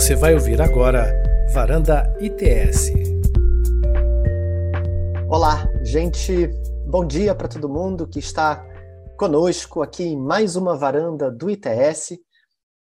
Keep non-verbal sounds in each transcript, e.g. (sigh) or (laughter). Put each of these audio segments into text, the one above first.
Você vai ouvir agora Varanda ITS. Olá, gente. Bom dia para todo mundo que está conosco aqui em mais uma varanda do ITS.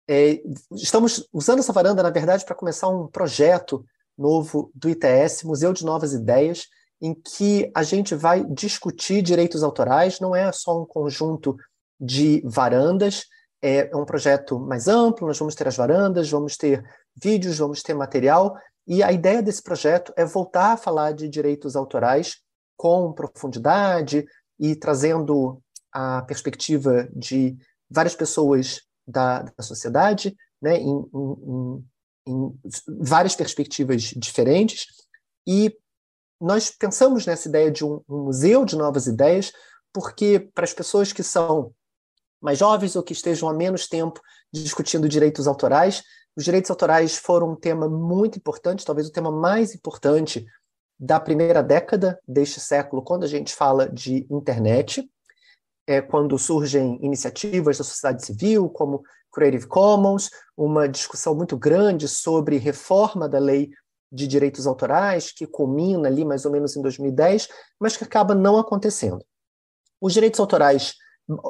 É, estamos usando essa varanda, na verdade, para começar um projeto novo do ITS, Museu de Novas Ideias, em que a gente vai discutir direitos autorais, não é só um conjunto de varandas, é um projeto mais amplo, nós vamos ter as varandas, vamos ter vídeos, vamos ter material, e a ideia desse projeto é voltar a falar de direitos autorais com profundidade e trazendo a perspectiva de várias pessoas da, da sociedade, né, em, em, em várias perspectivas diferentes, e nós pensamos nessa ideia de um, um museu de novas ideias, porque para as pessoas que são mais jovens ou que estejam há menos tempo discutindo direitos autorais, os direitos autorais foram um tema muito importante, talvez o tema mais importante da primeira década deste século, quando a gente fala de internet, é quando surgem iniciativas da sociedade civil, como Creative Commons, uma discussão muito grande sobre reforma da lei de direitos autorais, que culmina ali mais ou menos em 2010, mas que acaba não acontecendo. Os direitos autorais,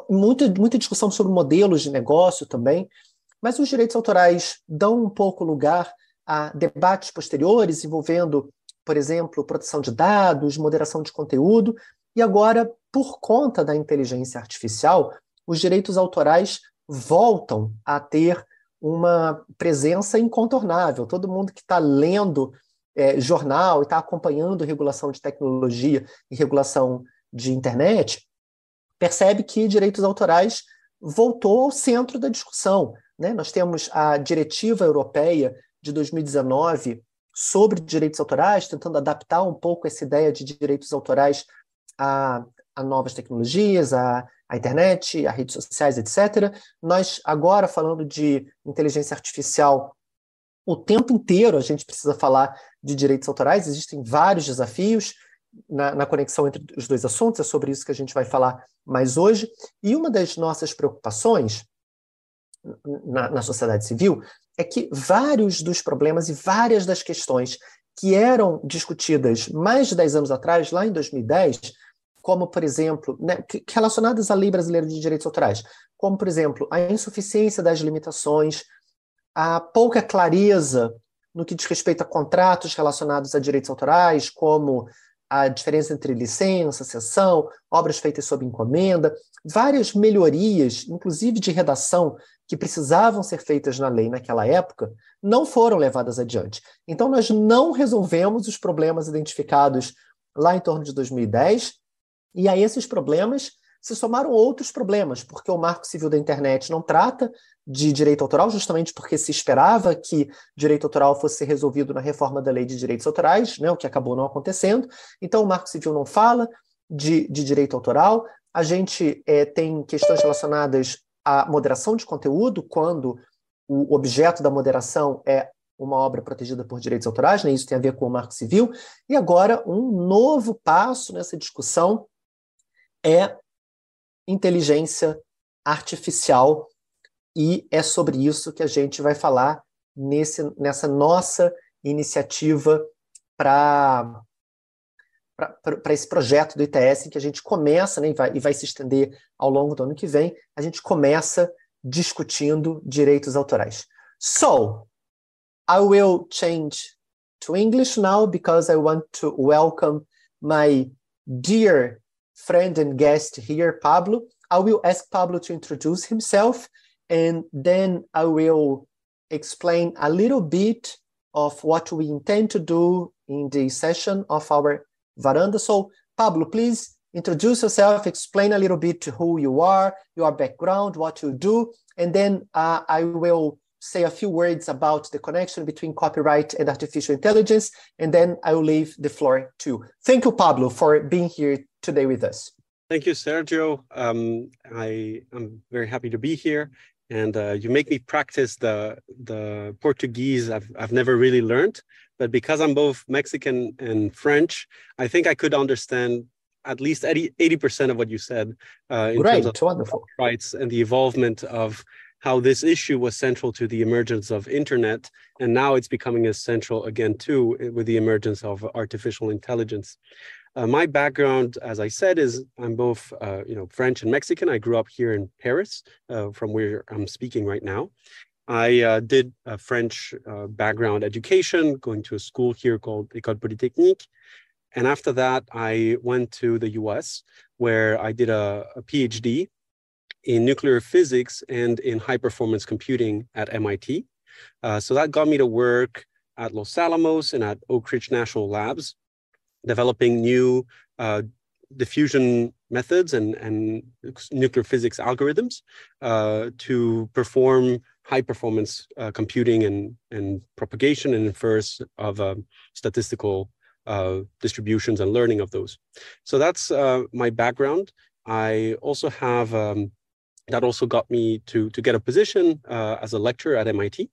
muita, muita discussão sobre modelos de negócio também, mas os direitos autorais dão um pouco lugar a debates posteriores envolvendo, por exemplo, proteção de dados, moderação de conteúdo, e agora, por conta da inteligência artificial, os direitos autorais voltam a ter uma presença incontornável. Todo mundo que está lendo é, jornal e está acompanhando regulação de tecnologia e regulação de internet percebe que direitos autorais voltou ao centro da discussão. Né? Nós temos a diretiva europeia de 2019 sobre direitos autorais, tentando adaptar um pouco essa ideia de direitos autorais a, a novas tecnologias, a, a internet, as redes sociais, etc. Nós, agora, falando de inteligência artificial, o tempo inteiro a gente precisa falar de direitos autorais, existem vários desafios na, na, conexão entre os dois assuntos, é sobre isso que a gente vai falar mais hoje. E uma das nossas preocupações na, na sociedade civil é que vários dos problemas e várias das questões que eram discutidas mais de 10 anos atrás, lá em 2010, como, por exemplo, né, relacionadas à Lei Brasileira de Direitos Autorais, como, por exemplo, a insuficiência das limitações, a pouca clareza no que diz respeito a contratos relacionados a direitos autorais, como a diferença entre licença, cessão, obras feitas sob encomenda, várias melhorias, inclusive de redação, que precisavam ser feitas na lei naquela época, não foram levadas adiante. Então, nós não resolvemos os problemas identificados lá em torno de 2010 e a esses problemas se somaram outros problemas, porque o Marco Civil da Internet não trata de direito autoral, justamente porque se esperava que direito autoral fosse resolvido na reforma da Lei de Direitos Autorais, né, o que acabou não acontecendo. Então, o Marco Civil não fala de, de direito autoral. A gente é, tem questões relacionadas à moderação de conteúdo, quando o objeto da moderação é uma obra protegida por direitos autorais, né? isso tem a ver com o Marco Civil. E agora, um novo passo nessa discussão é inteligência artificial e é sobre isso que a gente vai falar nesse, nessa nossa iniciativa para para esse projeto do ITS, em que a gente começa, né, e, vai, e vai se estender ao longo do ano que vem, a gente começa discutindo direitos autorais. So, I will change to English now because I want to welcome my dear friend and guest here, Pablo. I will ask Pablo to introduce himself and then I will explain a little bit of what we intend to do in the session of our veranda. So, Pablo, please introduce yourself, explain a little bit to who you are, your background, what you do, and then uh, I will say a few words about the connection between copyright and artificial intelligence, and then I will leave the floor to. Thank you, Pablo, for being here today with us. Thank you, Sergio. Um, I am very happy to be here, and uh, you make me practice the the Portuguese I've I've never really learned, but because I'm both Mexican and French, I think I could understand at least 80 percent of what you said uh, in Great, terms of wonderful rights and the involvement of how this issue was central to the emergence of internet, and now it's becoming essential again too with the emergence of artificial intelligence. Uh, my background, as I said, is I'm both uh, you know French and Mexican. I grew up here in Paris, uh, from where I'm speaking right now. I uh, did a French uh, background education, going to a school here called École Polytechnique, and after that, I went to the US where I did a, a PhD in nuclear physics and in high performance computing at MIT. Uh, so that got me to work at Los Alamos and at Oak Ridge National Labs, developing new uh, diffusion methods and, and nuclear physics algorithms uh, to perform high performance uh, computing and, and propagation and inference of um, statistical uh, distributions and learning of those. So that's uh, my background. I also have, um, that also got me to, to get a position uh, as a lecturer at MIT.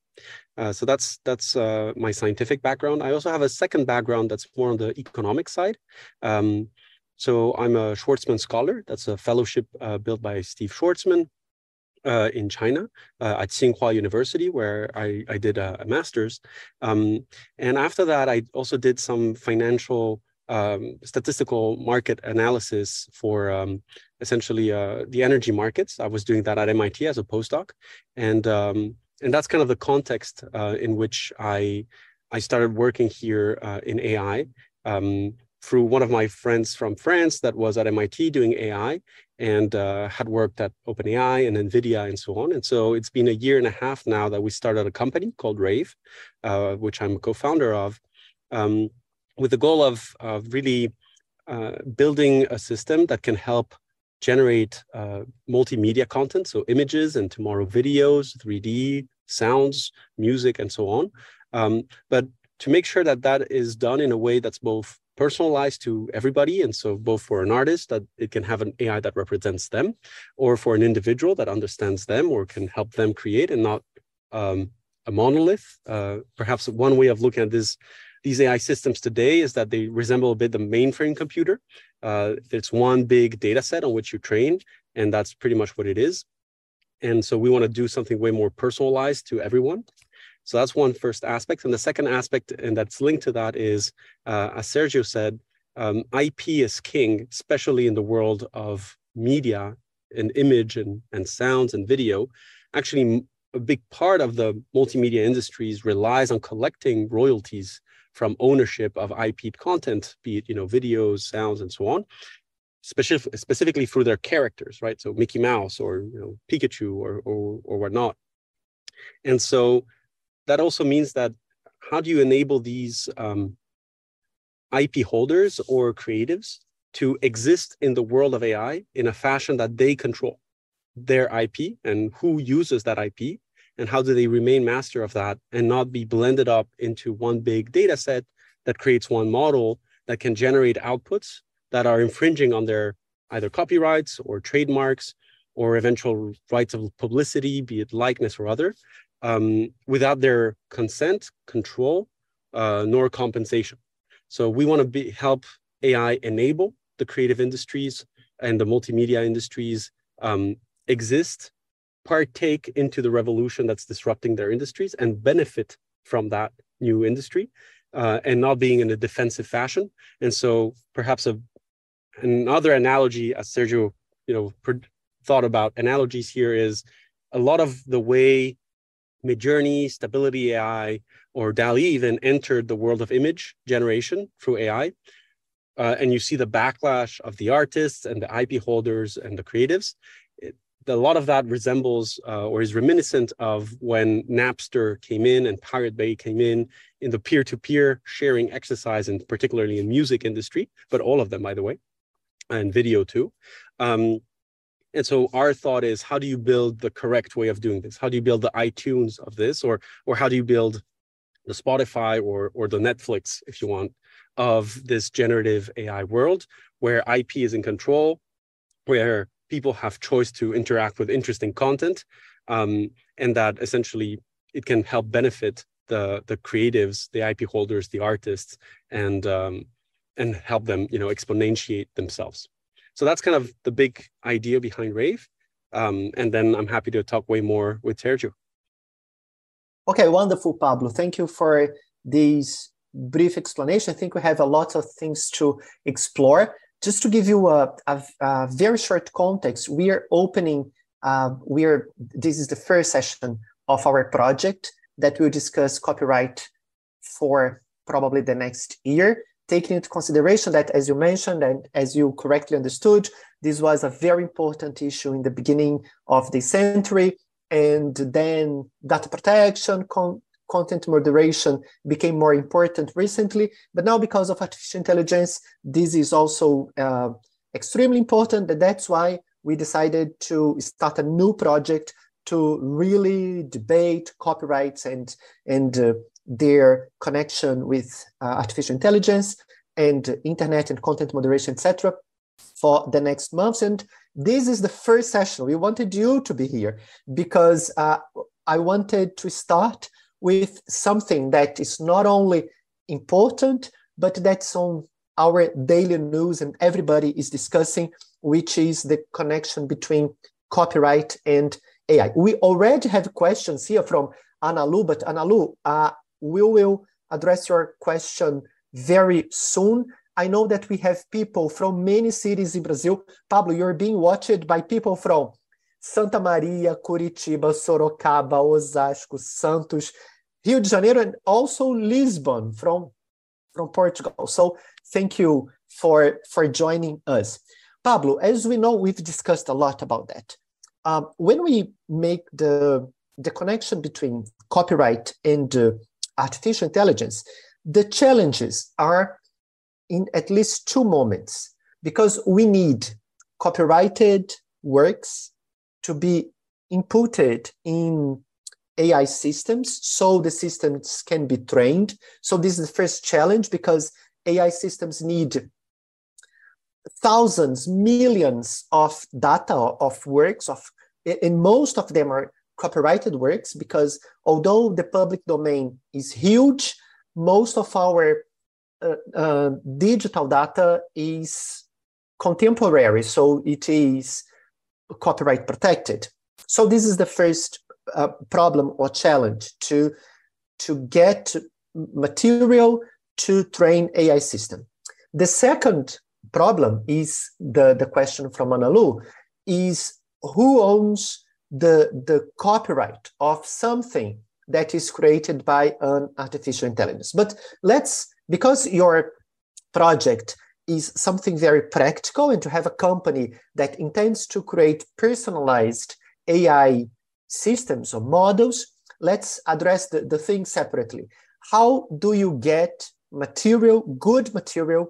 Uh, so that's that's uh, my scientific background. I also have a second background that's more on the economic side. Um, so I'm a Schwarzman Scholar. That's a fellowship uh, built by Steve Schwarzman uh, in China uh, at Tsinghua University, where I, I did a, a master's. Um, and after that, I also did some financial um, statistical market analysis for um, essentially uh, the energy markets. I was doing that at MIT as a postdoc, and um, and that's kind of the context uh, in which I I started working here uh, in AI. Um, through one of my friends from France that was at MIT doing AI and uh, had worked at OpenAI and NVIDIA and so on. And so it's been a year and a half now that we started a company called Raive, uh, which I'm a co-founder of, um, with the goal of, of really uh, building a system that can help generate uh, multimedia content, so images and tomorrow videos, 3D, sounds, music, and so on. Um, but to make sure that that is done in a way that's both personalized to everybody. And so both for an artist that it can have an AI that represents them, or for an individual that understands them or can help them create and not um, a monolith. Uh, perhaps one way of looking at this, these AI systems today is that they resemble a bit the mainframe computer. Uh, it's one big data set on which you train, and that's pretty much what it is. And so we want to do something way more personalized to everyone. So that's one first aspect. And the second aspect, and that's linked to that, is uh, as Sergio said, um, IP is king, especially in the world of media and image and, and sounds and video. Actually, a big part of the multimedia industries relies on collecting royalties from ownership of IP content, be it you know videos, sounds, and so on, specific, specifically through their characters, right? So Mickey Mouse or you know Pikachu or or, or whatnot. And so that also means that how do you enable these um, IP holders or creatives to exist in the world of AI in a fashion that they control their IP and who uses that IP and how do they remain master of that and not be blended up into one big data set that creates one model that can generate outputs that are infringing on their either copyrights or trademarks or eventual rights of publicity, be it likeness or other, um, without their consent, control, uh, nor compensation. So we want to be, help AI enable the creative industries and the multimedia industries um, exist, partake into the revolution that's disrupting their industries, and benefit from that new industry, uh, and not being in a defensive fashion. And so perhaps a, another analogy, as Sergio, you know, thought about analogies here is a lot of the way Midjourney, Stability AI, or DALL-E even entered the world of image generation through AI. Uh, and you see the backlash of the artists and the IP holders and the creatives. A lot of that resembles uh, or is reminiscent of when Napster came in and Pirate Bay came in in the peer-to-peer sharing exercise, and particularly in music industry, but all of them, by the way, and video too. Um, and so our thought is, how do you build the correct way of doing this? How do you build the iTunes of this, or or how do you build the Spotify or or the Netflix, if you want, of this generative AI world where IP is in control, where people have choice to interact with interesting content, um, and that essentially it can help benefit the the creatives, the IP holders, the artists, and um, and help them, you know, exponentiate themselves. So that's kind of the big idea behind Raive. Um, and then I'm happy to talk way more with Sergio. Okay, wonderful, Pablo. Thank you for this brief explanation. I think we have a lot of things to explore. Just to give you a, a, a very short context, we are opening, uh, we are, this is the first session of our project that will discuss copyright for probably the next year, taking into consideration that, as you mentioned, and as you correctly understood, this was a very important issue in the beginning of the century. And then data protection, con- content moderation became more important recently. But now, because of artificial intelligence, this is also uh, extremely important. And that's why we decided to start a new project to really debate copyrights and, and uh, their connection with uh, artificial intelligence and internet and content moderation, etc., for the next months. And this is the first session. We wanted you to be here because uh, I wanted to start with something that is not only important, but that's on our daily news and everybody is discussing, which is the connection between copyright and AI. We already have questions here from Analu, but Analu, uh, we will address your question very soon. I know that we have people from many cities in Brazil. Pablo, you're being watched by people from Santa Maria, Curitiba, Sorocaba, Osasco, Santos, Rio de Janeiro, and also Lisbon from, from Portugal. So thank you for, for joining us. Pablo, as we know, we've discussed a lot about that. Um, when we make the, the connection between copyright and uh, artificial intelligence, the challenges are in at least two moments because we need copyrighted works to be inputted in AI systems so the systems can be trained. So, this is the first challenge because AI systems need thousands, millions of data of works of and most of them are copyrighted works because although the public domain is huge, most of our uh, uh, digital data is contemporary, so it is copyright protected. So this is the first uh, problem or challenge to to get material to train AI system. The second problem is the, the question from Analu is who owns the, the copyright of something that is created by an artificial intelligence. But let's, because your project is something very practical and to have a company that intends to create personalized AI systems or models, let's address the, the thing separately. How do you get material, good material,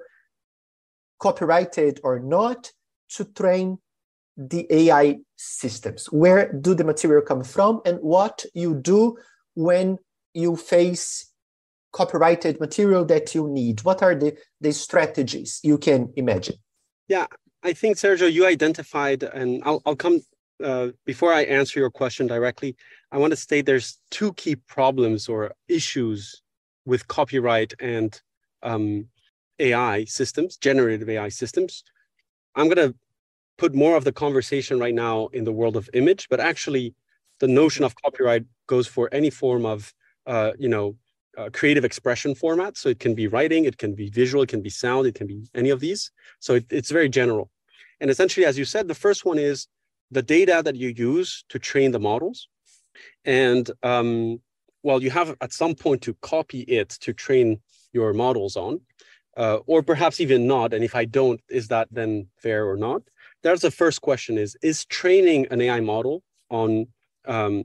copyrighted or not, to train the AI systems? Where do the material come from and what you do when you face copyrighted material that you need? What are the, the strategies you can imagine? Yeah, I think, Sergio, you identified, and I'll, I'll come uh, before I answer your question directly. I want to state there's two key problems or issues with copyright and um, AI systems, generative AI systems. I'm going to put more of the conversation right now in the world of image, but actually the notion of copyright goes for any form of, uh, you know, uh, creative expression format. So it can be writing, it can be visual, it can be sound, it can be any of these. So it, it's very general. And essentially, as you said, the first one is the data that you use to train the models. And um, well, you have at some point to copy it to train your models on, uh, or perhaps even not. And if I don't, is that then fair or not? That's the first question is, is training an AI model on um,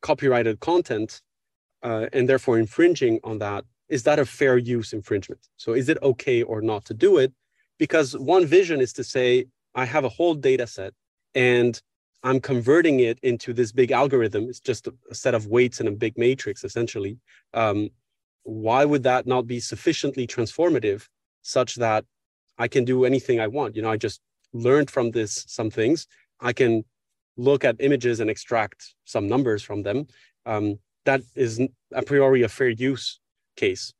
copyrighted content uh, and therefore infringing on that, is that a fair use infringement? So is it okay or not to do it? Because one vision is to say, I have a whole data set and I'm converting it into this big algorithm. It's just a, a set of weights and a big matrix, essentially. Um, why would that not be sufficiently transformative such that I can do anything I want? You know, I just learned from this some things. I can look at images and extract some numbers from them. Um, that is a priori a fair use case.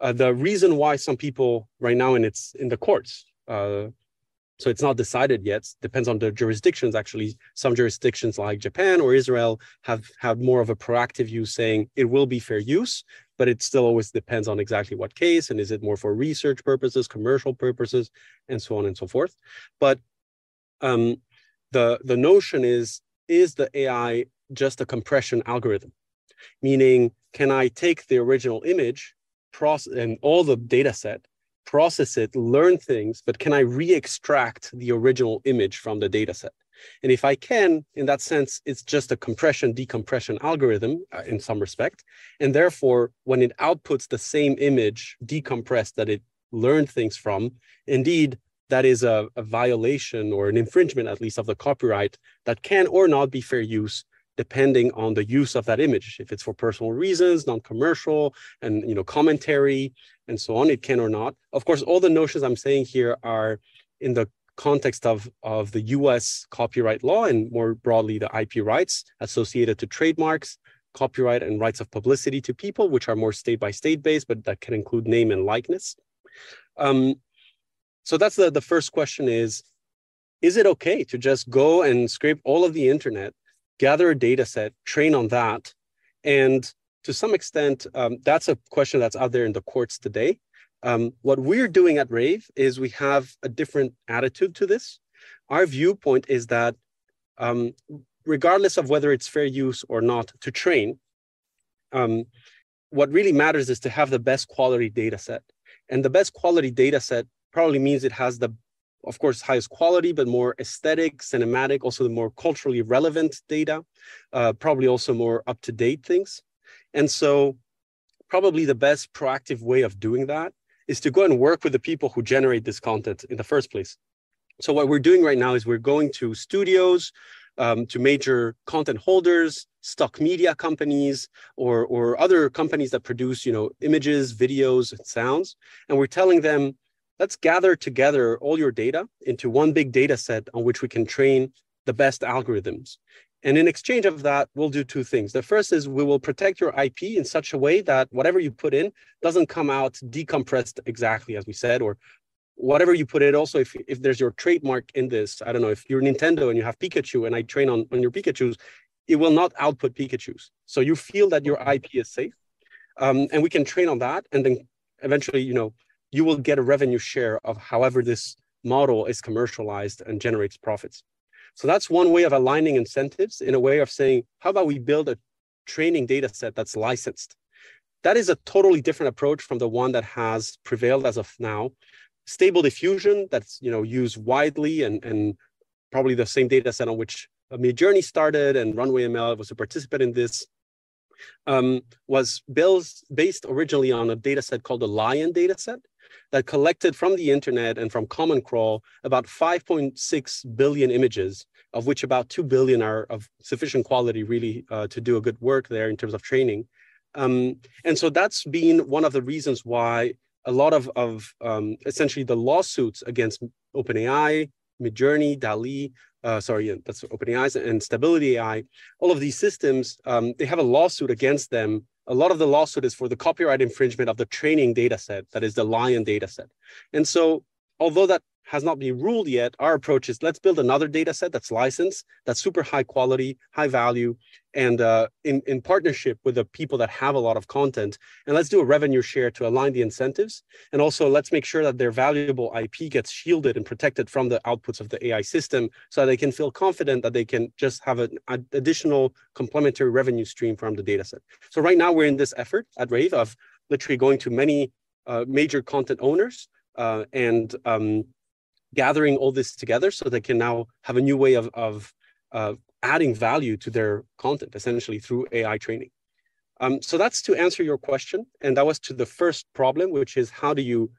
Uh, the reason why some people right now, and it's in the courts, uh, So it's not decided yet. Depends on the jurisdictions. Actually, some jurisdictions like Japan or Israel have have more of a proactive view, saying it will be fair use, but it still always depends on exactly what case and is it more for research purposes, commercial purposes, and so on and so forth. But um, the the notion is is the AI just a compression algorithm? Meaning, can I take the original image, process and all the data set, process it, learn things, but can I re-extract the original image from the data set? And if I can, in that sense, it's just a compression decompression algorithm uh, in some respect. And therefore, when it outputs the same image decompressed that it learned things from, indeed, that is a, a violation or an infringement, at least, of the copyright that can or not be fair use depending on the use of that image. If it's for personal reasons, non-commercial, and you know, commentary, and so on, it can or not. Of course, all the notions I'm saying here are in the context of, of the US copyright law and more broadly the IP rights associated to trademarks, copyright and rights of publicity to people, which are more state by state based, but that can include name and likeness. Um, so that's the, the first question is, is it okay to just go and scrape all of the internet, gather a data set, train on that? And to some extent, um, that's a question that's out there in the courts today. Um, what we're doing at Raive is we have a different attitude to this. Our viewpoint is that um, regardless of whether it's fair use or not to train, um, what really matters is to have the best quality data set. And the best quality data set probably means it has the, of course, highest quality, but more aesthetic, cinematic, also the more culturally relevant data, uh, probably also more up to date things. And so, probably the best proactive way of doing that is to go and work with the people who generate this content in the first place. So what we're doing right now is we're going to studios, um, to major content holders, stock media companies, or, or other companies that produce, you know, images, videos, and sounds. And we're telling them, let's gather together all your data into one big data set on which we can train the best algorithms. And in exchange of that, we'll do two things. The first is we will protect your IP in such a way that whatever you put in doesn't come out decompressed exactly as we said, or whatever you put in. Also, if, if there's your trademark in this, I don't know, if you're Nintendo and you have Pikachu and I train on, on your Pikachus, it will not output Pikachus. So you feel that your IP is safe. Um, and we can train on that. And then eventually, you know, you will get a revenue share of however this model is commercialized and generates profits. So that's one way of aligning incentives in a way of saying, how about we build a training data set that's licensed? That is a totally different approach from the one that has prevailed as of now. Stable diffusion that's you know used widely and, and probably the same data set on which Midjourney started and Runway ML was a participant in this um, was built based originally on a data set called the LAION data set, that collected from the internet and from Common Crawl about 5.6 billion images, of which about 2 billion are of sufficient quality really uh, to do a good work there in terms of training. Um, and so that's been one of the reasons why a lot of, of um, essentially the lawsuits against OpenAI, Midjourney, DALL-E, uh, sorry, that's OpenAI and Stability AI, all of these systems, um, they have a lawsuit against them a lot of the lawsuit is for the copyright infringement of the training data set, that is the LAION data set. And so, although that has not been ruled yet, our approach is let's build another data set that's licensed, that's super high quality, high value, and uh, in, in partnership with the people that have a lot of content. And let's do a revenue share to align the incentives. And also let's make sure that their valuable IP gets shielded and protected from the outputs of the AI system so they can feel confident that they can just have an additional complementary revenue stream from the data set. So right now we're in this effort at Raive of literally going to many uh, major content owners uh, and um, gathering all this together so they can now have a new way of, of uh, adding value to their content essentially through AI training. Um, so that's to answer your question. And that was to the first problem, which is how do you,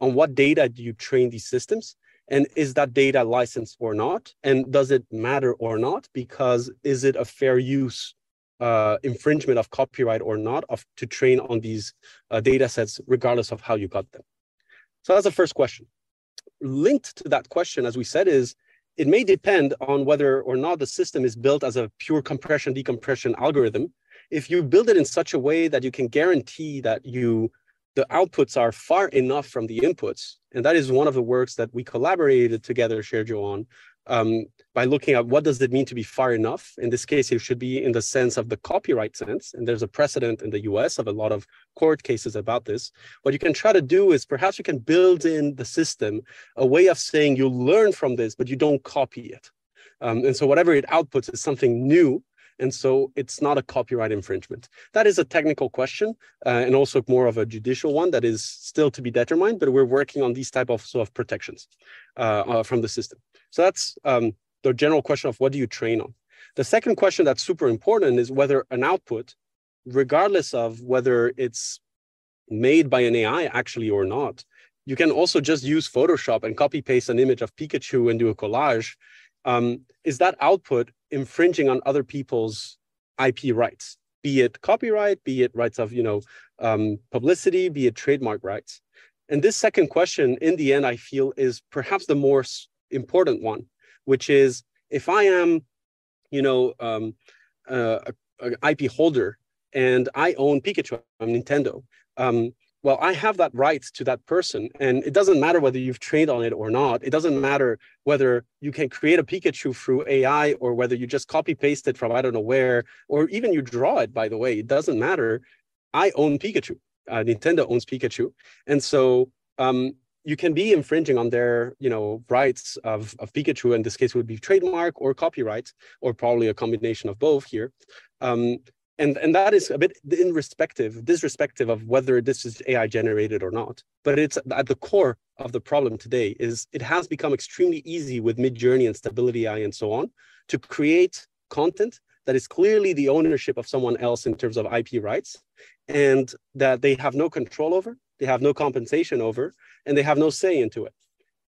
on what data do you train these systems? And is that data licensed or not? And does it matter or not? Because is it a fair use uh, infringement of copyright or not of to train on these uh, data sets, regardless of how you got them? So that's the first question linked to that question, as we said, is it may depend on whether or not the system is built as a pure compression decompression algorithm. If you build it in such a way that you can guarantee that you the outputs are far enough from the inputs And that is one of the works that we collaborated together, Sergio, on um, by looking at what does it mean to be far enough. In this case, it should be in the sense of the copyright sense. And there's a precedent in the US of a lot of court cases about this. What you can try to do is perhaps you can build in the system a way of saying you learn from this, but you don't copy it. Um, and so whatever it outputs is something new and so it's not a copyright infringement. That is a technical question uh, and also more of a judicial one that is still to be determined, but we're working on these type of sort of protections uh, uh, from the system. So that's um, the general question of what do you train on? The second question that's super important is whether an output, regardless of whether it's made by an AI actually or not, you can also just use Photoshop and copy paste an image of Pikachu and do a collage. Um, is that output infringing on other people's IP rights, be it copyright, be it rights of you know um, publicity, be it trademark rights. And this second question, in the end, I feel is perhaps the more important one, which is if I am, you know, um, uh, an IP holder and I own Pikachu, I'm Nintendo. Um, well, I have that right to that person. And it doesn't matter whether you've trained on it or not. It doesn't matter whether you can create a Pikachu through AI or whether you just copy paste it from I don't know where, or even you draw it, by the way. It doesn't matter. I own Pikachu. Uh, Nintendo owns Pikachu. And so um, you can be infringing on their you know, rights of, of Pikachu. In this case, would be trademark or copyright, or probably a combination of both here. Um, and and that is a bit irrespective disrespective of whether this is ai generated or not. But it's at the core of the problem today is it has become extremely easy with midjourney and stability ai and so on to create content that is clearly the ownership of someone else in terms of ip rights and that they have no control over they have no compensation over and they have no say into it.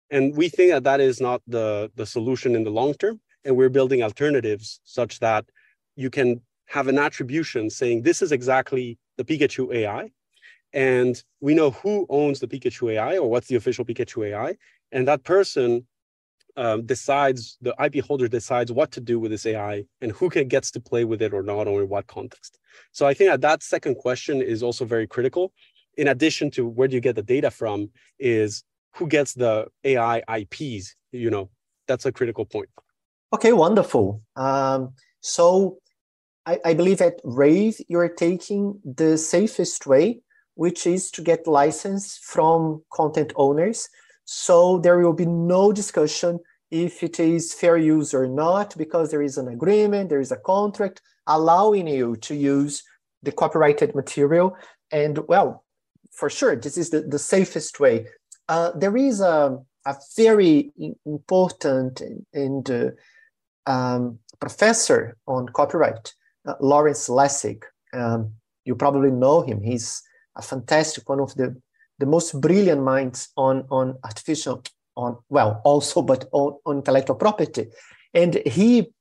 And we think that that is not the the solution in the long term. And we're building alternatives such that you can have an attribution saying this is exactly the Pikachu AI. And we know who owns the Pikachu AI or what's the official Pikachu AI. And that person um, decides, the IP holder decides what to do with this AI and who can, gets to play with it or not, or in what context. So I think that that second question is also very critical. In addition to where do you get the data from, is who gets the AI IPs? You know, that's a critical point. Okay, wonderful. Um, so I, I believe at Raive, you're taking the safest way, which is to get license from content owners. So there will be no discussion if it is fair use or not, because there is an agreement, there is a contract allowing you to use the copyrighted material. And well, for sure, this is the, the safest way. Uh, there is a, a very important and, uh, um, professor on copyright uh, Lawrence Lessig. Um, you probably know him. He's a fantastic, one of the, the most brilliant minds on, on artificial, on well, (laughs) also, but on, on intellectual property. And he,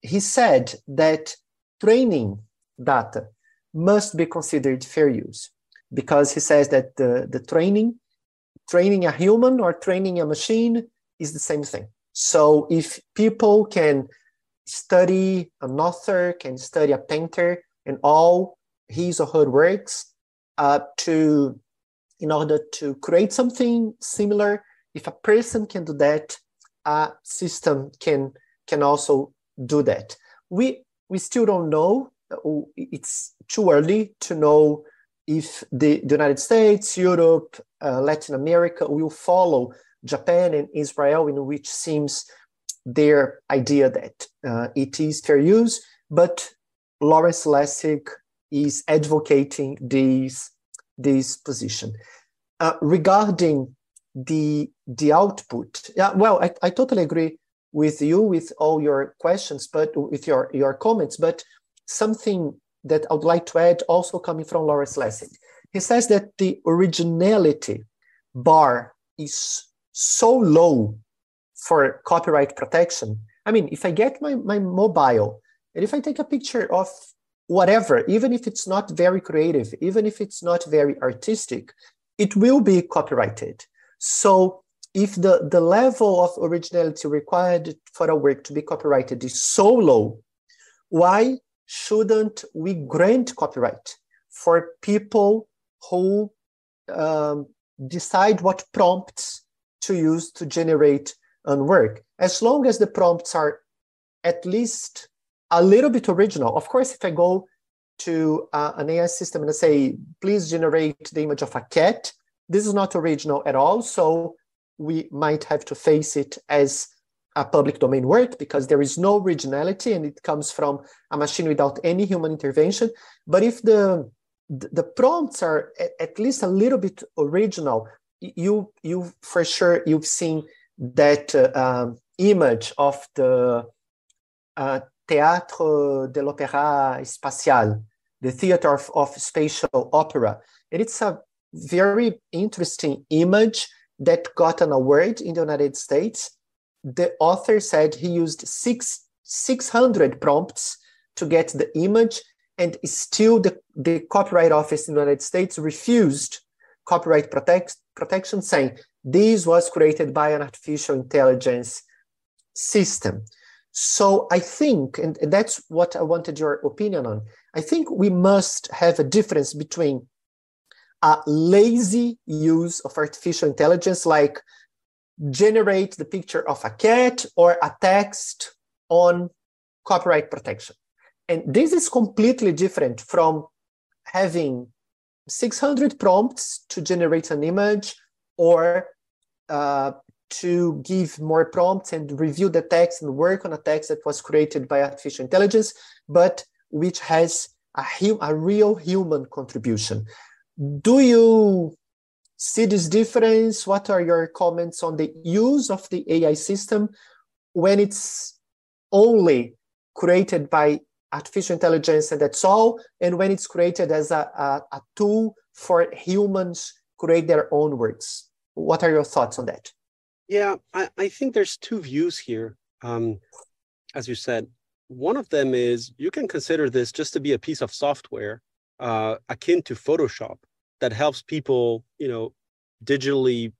he said that training data must be considered fair use because he says that the, the training, training a human or training a machine is the same thing. So if people can study an author, can study a painter, and all his or her works uh, to in order to create something similar. If a person can do that, a system can can also do that. We we still don't know. It's too early to know if the, the United States, Europe, uh, Latin America will follow Japan and Israel, in which seems their idea that uh, it is fair use, but Lawrence Lessig is advocating this, this position. Uh, regarding the, the output, yeah, well, I, I totally agree with you with all your questions, but with your, your comments, but something that I would like to add also coming from Lawrence Lessig. He says that the originality bar is so low for copyright protection. I mean, if I get my, my mobile and if I take a picture of whatever, even if it's not very creative, even if it's not very artistic, it will be copyrighted. So if the, the level of originality required for a work to be copyrighted is so low, why shouldn't we grant copyright for people who um, decide what prompts to use to generate and work, as long as the prompts are at least a little bit original. Of course, if I go to uh, an AI system and I say, please generate the image of a cat, this is not original at all. So we might have to face it as a public domain work because there is no originality and it comes from a machine without any human intervention. But if the the prompts are at least a little bit original, you you for sure you've seen that uh, um, image of the uh, Théâtre de l'Opéra Spatial, the theater of, of spatial opera. And it's a very interesting image that got an award in the United States. The author said he used six, 600 prompts to get the image, and still the, the Copyright Office in the United States refused copyright protect, protection, saying this was created by an artificial intelligence system. So I think, and that's what I wanted your opinion on. I think we must have a difference between a lazy use of artificial intelligence, like generate the picture of a cat or a text on copyright protection. And this is completely different from having 600 prompts to generate an image or uh, to give more prompts and review the text and work on a text that was created by artificial intelligence, but which has a, a real human contribution. Do you see this difference? What are your comments on the use of the AI system when it's only created by artificial intelligence and that's all, and when it's created as a, a, a tool for humans create their own works? What are your thoughts on that? Yeah, I, I think there's two views here. Um, as you said, one of them is you can consider this just to be a piece of software uh, akin to Photoshop that helps people, you know, digitally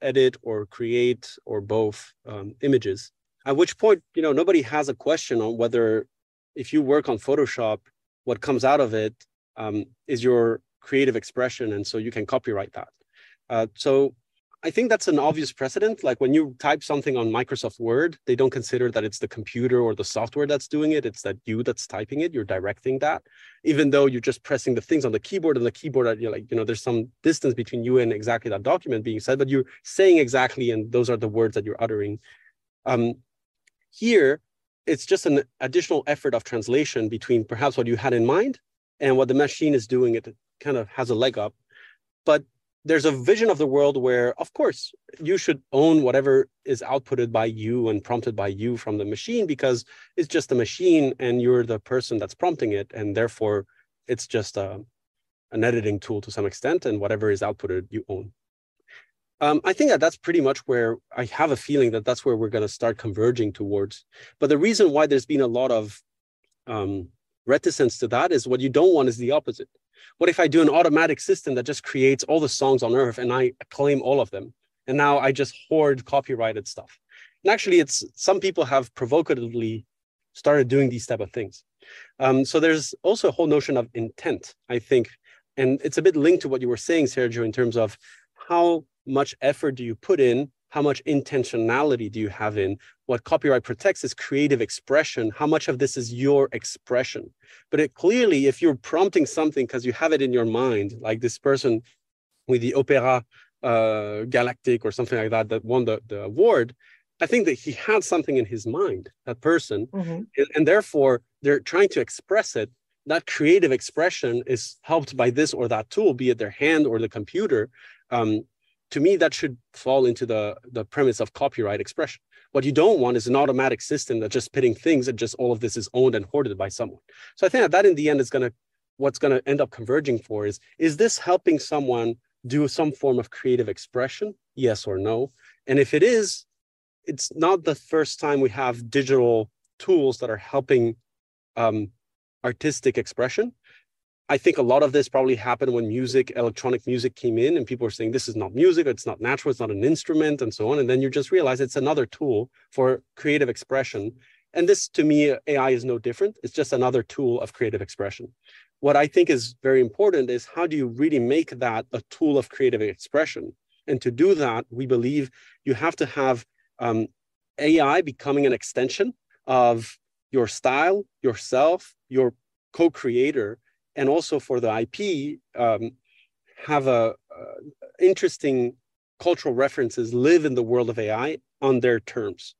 edit or create or both um, images. At which point, you know, nobody has a question on whether if you work on Photoshop, what comes out of it um, is your creative expression, and so you can copyright that. Uh, so I think that's an obvious precedent. Like when you type something on Microsoft Word, they don't consider that it's the computer or the software that's doing it. It's that you that's typing it. You're directing that, even though you're just pressing the things on the keyboard and the keyboard. You're like, you know, there's some distance between you and exactly that document being said, but you're saying exactly, and those are the words that you're uttering. Um, here, it's just an additional effort of translation between perhaps what you had in mind and what the machine is doing. It kind of has a leg up, but there's a vision of the world where, of course, you should own whatever is outputted by you and prompted by you from the machine because it's just a machine and you're the person that's prompting it. And therefore, it's just a, an editing tool to some extent, and whatever is outputted, you own. Um, I think that that's pretty much where I have a feeling that that's where we're going to start converging towards. But the reason why there's been a lot of um, reticence to that is what you don't want is the opposite. What if I do an automatic system that just creates all the songs on earth and I claim all of them? And now I just hoard copyrighted stuff. And actually, it's some people have provocatively started doing these type of things. Um, so there's also a whole notion of intent, I think, and it's a bit linked to what you were saying, Sergio, in terms of how much effort do you put in how much intentionality do you have in what copyright protects is creative expression how much of this is your expression. But it clearly if you're prompting something because you have it in your mind like this person with the opera uh, galactic or something like that that won the, the award i think that he had something in his mind that person. Mm-hmm. and, and therefore they're trying to express it. That creative expression is helped by this or that tool be it their hand or the computer. Um, to me that should fall into the the premise of copyright expression. What you don't want is an automatic system that's just pitting things and just all of this is owned and hoarded by someone. So i think that, that in the end is going to what's going to end up converging for is is this helping someone do some form of creative expression? Yes or no. And if it is it's not the first time we have digital tools that are helping um, artistic expression I think a lot of this probably happened when music, electronic music came in, and people were saying this is not music, it's not natural, it's not an instrument, and so on. And then you just realize it's another tool for creative expression. And this, to me, AI is no different. It's just another tool of creative expression. What I think is very important is how do you really make that a tool of creative expression And to do that, we believe you have to have um, AI becoming an extension of your style, yourself, your co-creator, and also for the IP, um, have a, uh, interesting cultural references live in the world of AI on their terms.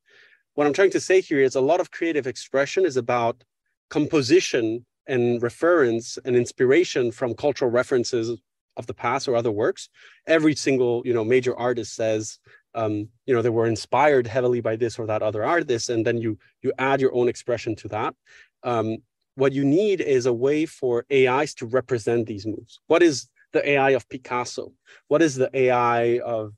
What I'm trying to say here is a lot of creative expression is about composition and reference and inspiration from cultural references of the past or other works. Every single, you know, major artist says, um, you know, they were inspired heavily by this or that other artist, and then you you add your own expression to that. Um, what you need is a way for AIs to represent these moves. What is the AI of Picasso? What is the AI of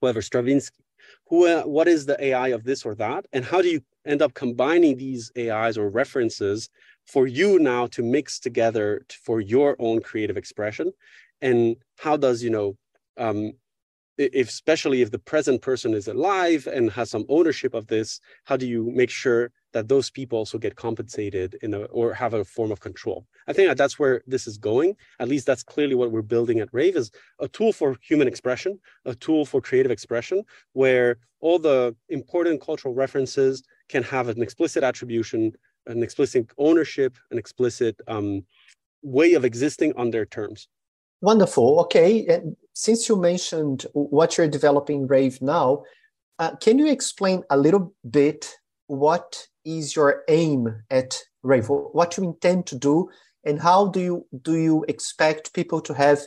whoever Stravinsky? Who, uh, what is the AI of this or that? And how do you end up combining these AIs or references for you now to mix together for your own creative expression? And how does, you know, um, if especially if the present person is alive and has some ownership of this, how do you make sure that those people also get compensated in a, or have a form of control. I think that that's where this is going. At least that's clearly what we're building at Raive is a tool for human expression, a tool for creative expression, where all the important cultural references can have an explicit attribution, an explicit ownership, an explicit um, way of existing on their terms. Wonderful. Okay. And since you mentioned what you're developing Raive now, uh, can you explain a little bit what is your aim at Raive? What you intend to do, and how do you do you expect people to have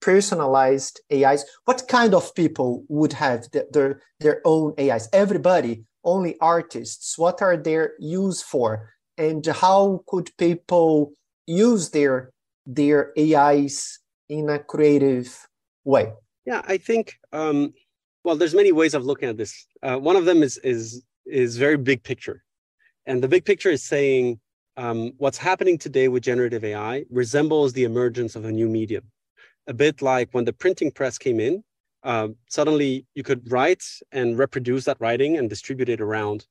personalized AIs? What kind of people would have the, their their own AIs? Everybody, only artists. What are their use for, and how could people use their their AIs in a creative way? Yeah, I think. Um, well, there's many ways of looking at this. Uh, one of them is is is very big picture. And the big picture is saying um, what's happening today with generative AI resembles the emergence of a new medium. A bit like when the printing press came in, uh, suddenly you could write and reproduce that writing and distribute it around.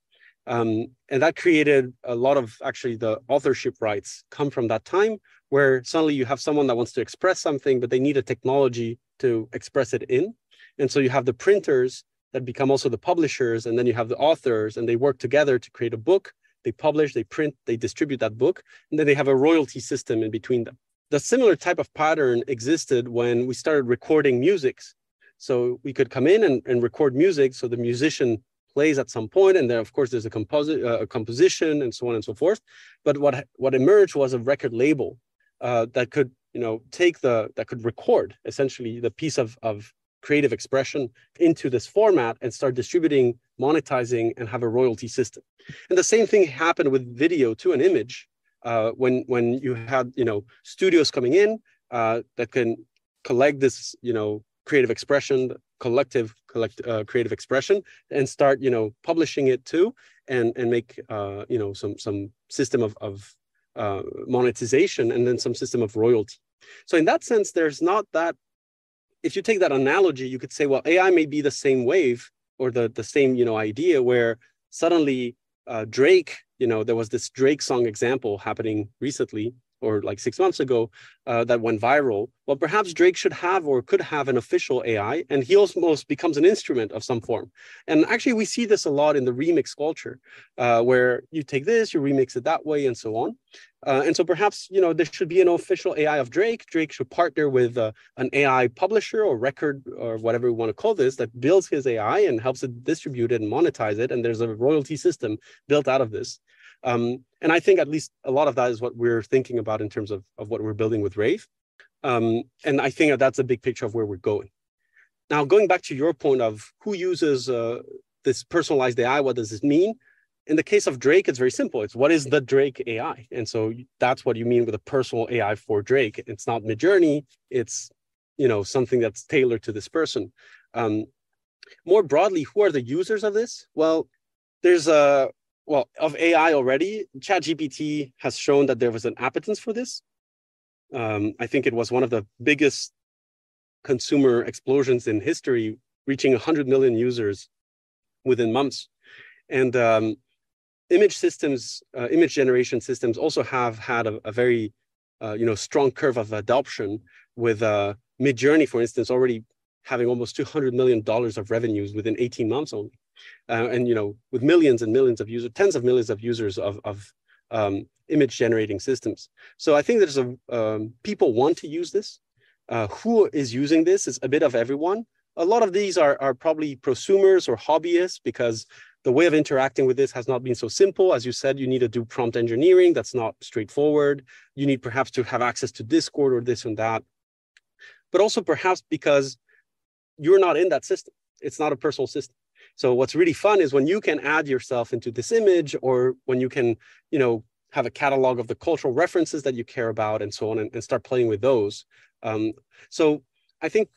Um, and that created a lot of actually the authorship rights come from that time where suddenly you have someone that wants to express something, but they need a technology to express it in. And so you have the printers that become also the publishers, and then you have the authors, and they work together to create a book. They publish, they print, they distribute that book, and then they have a royalty system in between them. The similar type of pattern existed when we started recording musics. So we could come in and, and record music. So the musician plays at some point, and then of course there's a, composi- uh, a composition and so on and so forth. But what what emerged was a record label uh, that could you know take the that could record essentially the piece of of creative expression into this format and start distributing, monetizing, and have a royalty system. And the same thing happened with video to an image uh, when when you had you know studios coming in uh, that can collect this you know creative expression, collective collect uh, creative expression, and start you know publishing it too, and and make uh, you know some some system of of uh, monetization and then some system of royalty. So in that sense, there's not that if you take that analogy, you could say, well, AI may be the same wave or the, the same, you know, idea where suddenly uh, Drake, you know, there was this Drake song example happening recently or like six months ago uh, that went viral. Well, perhaps Drake should have or could have an official AI, and he almost becomes an instrument of some form. And actually, we see this a lot in the remix culture, uh, where you take this, you remix it that way, and so on. Uh, and so perhaps you know there should be an official AI of Drake. Drake should partner with uh, an AI publisher or record or whatever we want to call this that builds his AI and helps it distribute it and monetize it. And there's a royalty system built out of this. Um, and I think at least a lot of that is what we're thinking about in terms of, of what we're building with Raive. Um, and I think that that's a big picture of where we're going. Now, going back to your point of who uses uh, this personalized AI, what does this mean? In the case of Drake, it's very simple. It's what is the Drake AI? And so that's what you mean with a personal AI for Drake. It's not Midjourney. It's you know something that's tailored to this person. Um, more broadly, who are the users of this? Well, there's a well, of AI already, ChatGPT has shown that there was an appetence for this. Um, I think it was one of the biggest consumer explosions in history, reaching 100 million users within months. And um, image systems, uh, image generation systems also have had a, a very, uh, you know, strong curve of adoption with uh, Midjourney, for instance, already having almost 200 million dollars of revenues within 18 months only, uh, and you know with millions and millions of users, tens of millions of users of of um, image generating systems. So I think there's a um, people want to use this. Uh, who is using this is a bit of everyone. A lot of these are, are probably prosumers or hobbyists because the way of interacting with this has not been so simple. As you said, you need to do prompt engineering. That's not straightforward. You need perhaps to have access to Discord or this and that. But also perhaps because you're not in that system. It's not a personal system. So what's really fun is when you can add yourself into this image or when you can, you know, have a catalog of the cultural references that you care about and so on and, and start playing with those. Um, so I think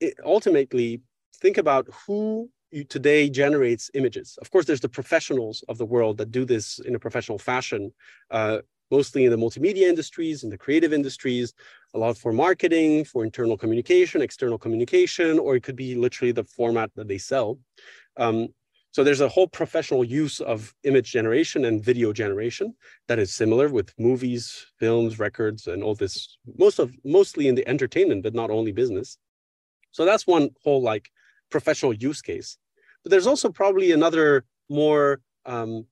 it, ultimately think about who today generates images. Of course, there's the professionals of the world that do this in a professional fashion, uh, mostly in the multimedia industries, in the creative industries, a lot for marketing, for internal communication, external communication, or it could be literally the format that they sell. Um, so there's a whole professional use of image generation and video generation that is similar with movies, films, records, and all this, most of mostly in the entertainment, but not only business. So that's one whole like professional use case. But there's also probably another more um,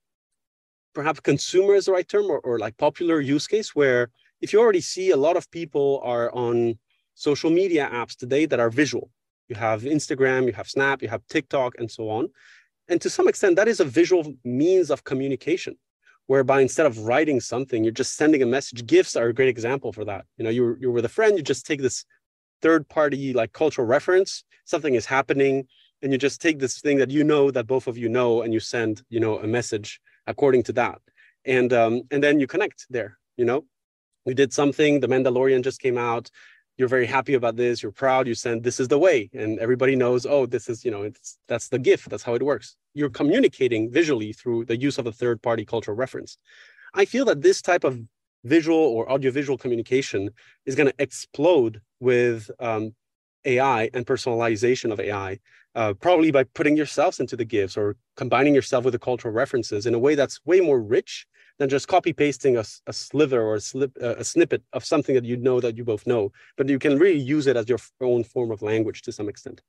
perhaps consumer is the right term or, or like popular use case where if you already see a lot of people are on social media apps today that are visual. You have Instagram, you have Snap, you have TikTok, and so on. And to some extent, that is a visual means of communication, whereby instead of writing something, you're just sending a message. GIFs are a great example for that. You know, you're, you're with a friend, you just take this third party like cultural reference, something is happening, and you just take this thing that you know that both of you know, and you send, you know, a message according to that. And um, and then you connect there, you know. We did something, the Mandalorian just came out, you're very happy about this you're proud you send this is the way and everybody knows oh this is you know it's that's the GIF that's how it works. You're communicating visually through the use of a third party cultural reference. I feel that this type of visual or audiovisual communication is going to explode with um, ai and personalization of ai uh, probably by putting yourselves into the GIFs or combining yourself with the cultural references in a way that's way more rich than just copy pasting a, a sliver or a, slip, uh, a snippet of something that you know that you both know, but you can really use it as your own form of language to some extent.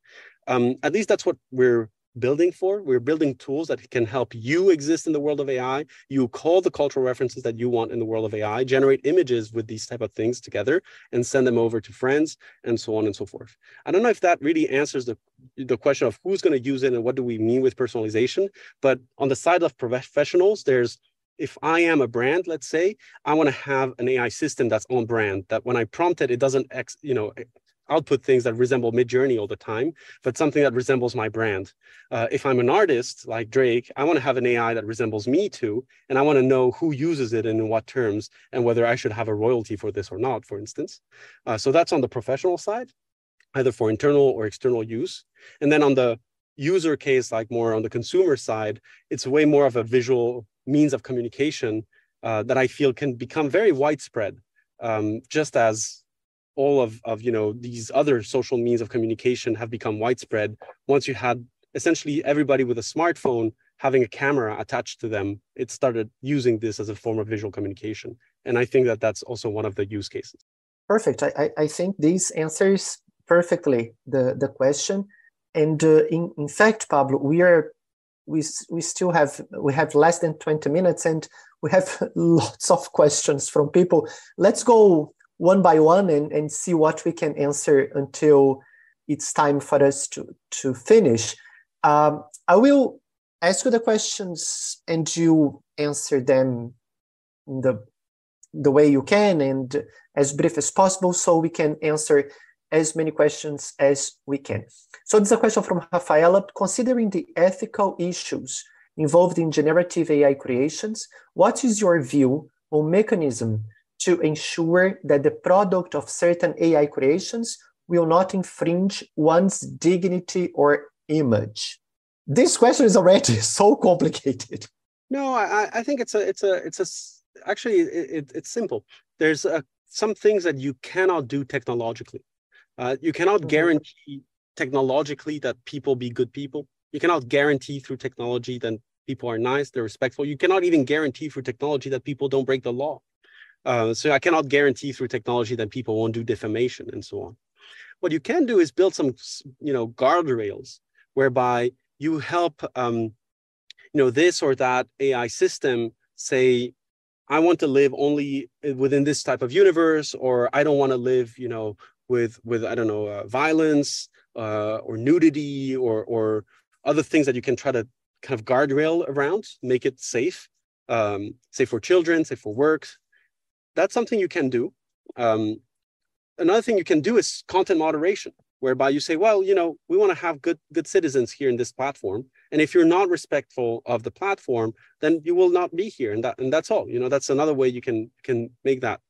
Um, at least that's what we're building for. We're building tools that can help you exist in the world of AI. You call the cultural references that you want in the world of AI, generate images with these type of things together and send them over to friends and so on and so forth. I don't know if that really answers the, the question of who's going to use it and what do we mean with personalization. But on the side of professionals, there's if I am a brand, let's say, I want to have an AI system that's on brand, that when I prompt it, it doesn't, ex, you know, output things that resemble Midjourney all the time, but something that resembles my brand. Uh, if I'm an artist like Drake, I want to have an AI that resembles me too, and I want to know who uses it and in what terms, and whether I should have a royalty for this or not, for instance. Uh, so that's on the professional side, either for internal or external use. And then on the user case, like more on the consumer side, it's way more of a visual means of communication uh, that I feel can become very widespread, um, just as all of, of you know these other social means of communication have become widespread. Once you had essentially everybody with a smartphone having a camera attached to them, it started using this as a form of visual communication. And I think that that's also one of the use cases. Perfect. I, I think this answers perfectly the, the question. And uh, in, in fact, Pablo, we are we we still have we have less than 20 minutes and we have (laughs) lots of questions from people. Let's go one by one and, and see what we can answer until it's time for us to to finish. Um, i will ask you the questions and you answer them in the the way you can and as brief as possible so we can answer as many questions as we can. So this is a question from Rafaela. Considering the ethical issues involved in generative AI creations, what is your view on mechanism to ensure that the product of certain AI creations will not infringe one's dignity or image? This question is already (laughs) so complicated. No, I, I think it's a, it's a, it's a, actually, it, it, it's simple. There's a, some things that you cannot do technologically. Uh, you cannot mm-hmm. guarantee technologically that people be good people. You cannot guarantee through technology that people are nice, they're respectful. You cannot even guarantee through technology that people don't break the law. Uh, so I cannot guarantee through technology that people won't do defamation and so on. What you can do is build some, you know, guardrails whereby you help, um, you know, this or that AI system say, I want to live only within this type of universe, or I don't want to live, you know, with with I don't know, uh, violence uh, or nudity or or other things that you can try to kind of guardrail around, make it safe, um, safe for children, safe for work. That's something you can do. Um, another thing you can do is content moderation, whereby you say, well, you know, we want to have good good citizens here in this platform, and if you're not respectful of the platform, then you will not be here, and that and that's all. You know, that's another way you can can make that.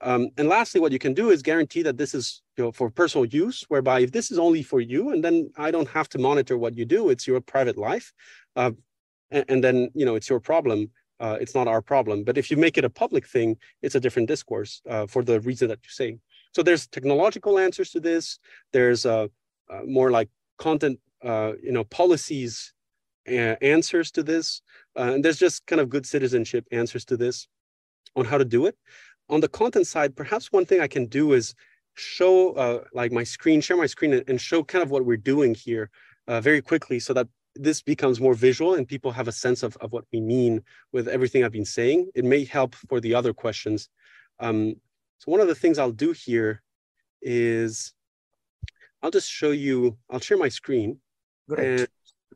Um, and lastly, what you can do is guarantee that this is you know, for personal use, whereby if this is only for you, and then I don't have to monitor what you do, it's your private life, uh, and, and, then you know it's your problem. Uh, it's not our problem. But if you make it a public thing, it's a different discourse uh, for the reason that you say. So there's technological answers to this. There's uh, uh, more like content, uh, you know, policies answers to this, and there's just kind of good citizenship answers to this on how to do it on the content side, perhaps one thing I can do is show uh, like my screen, share my screen and, show kind of what we're doing here uh, very quickly so that this becomes more visual and people have a sense of, of what we mean with everything I've been saying. It may help for the other questions. Um, so one of the things I'll do here is I'll just show you, I'll share my screen. Great. And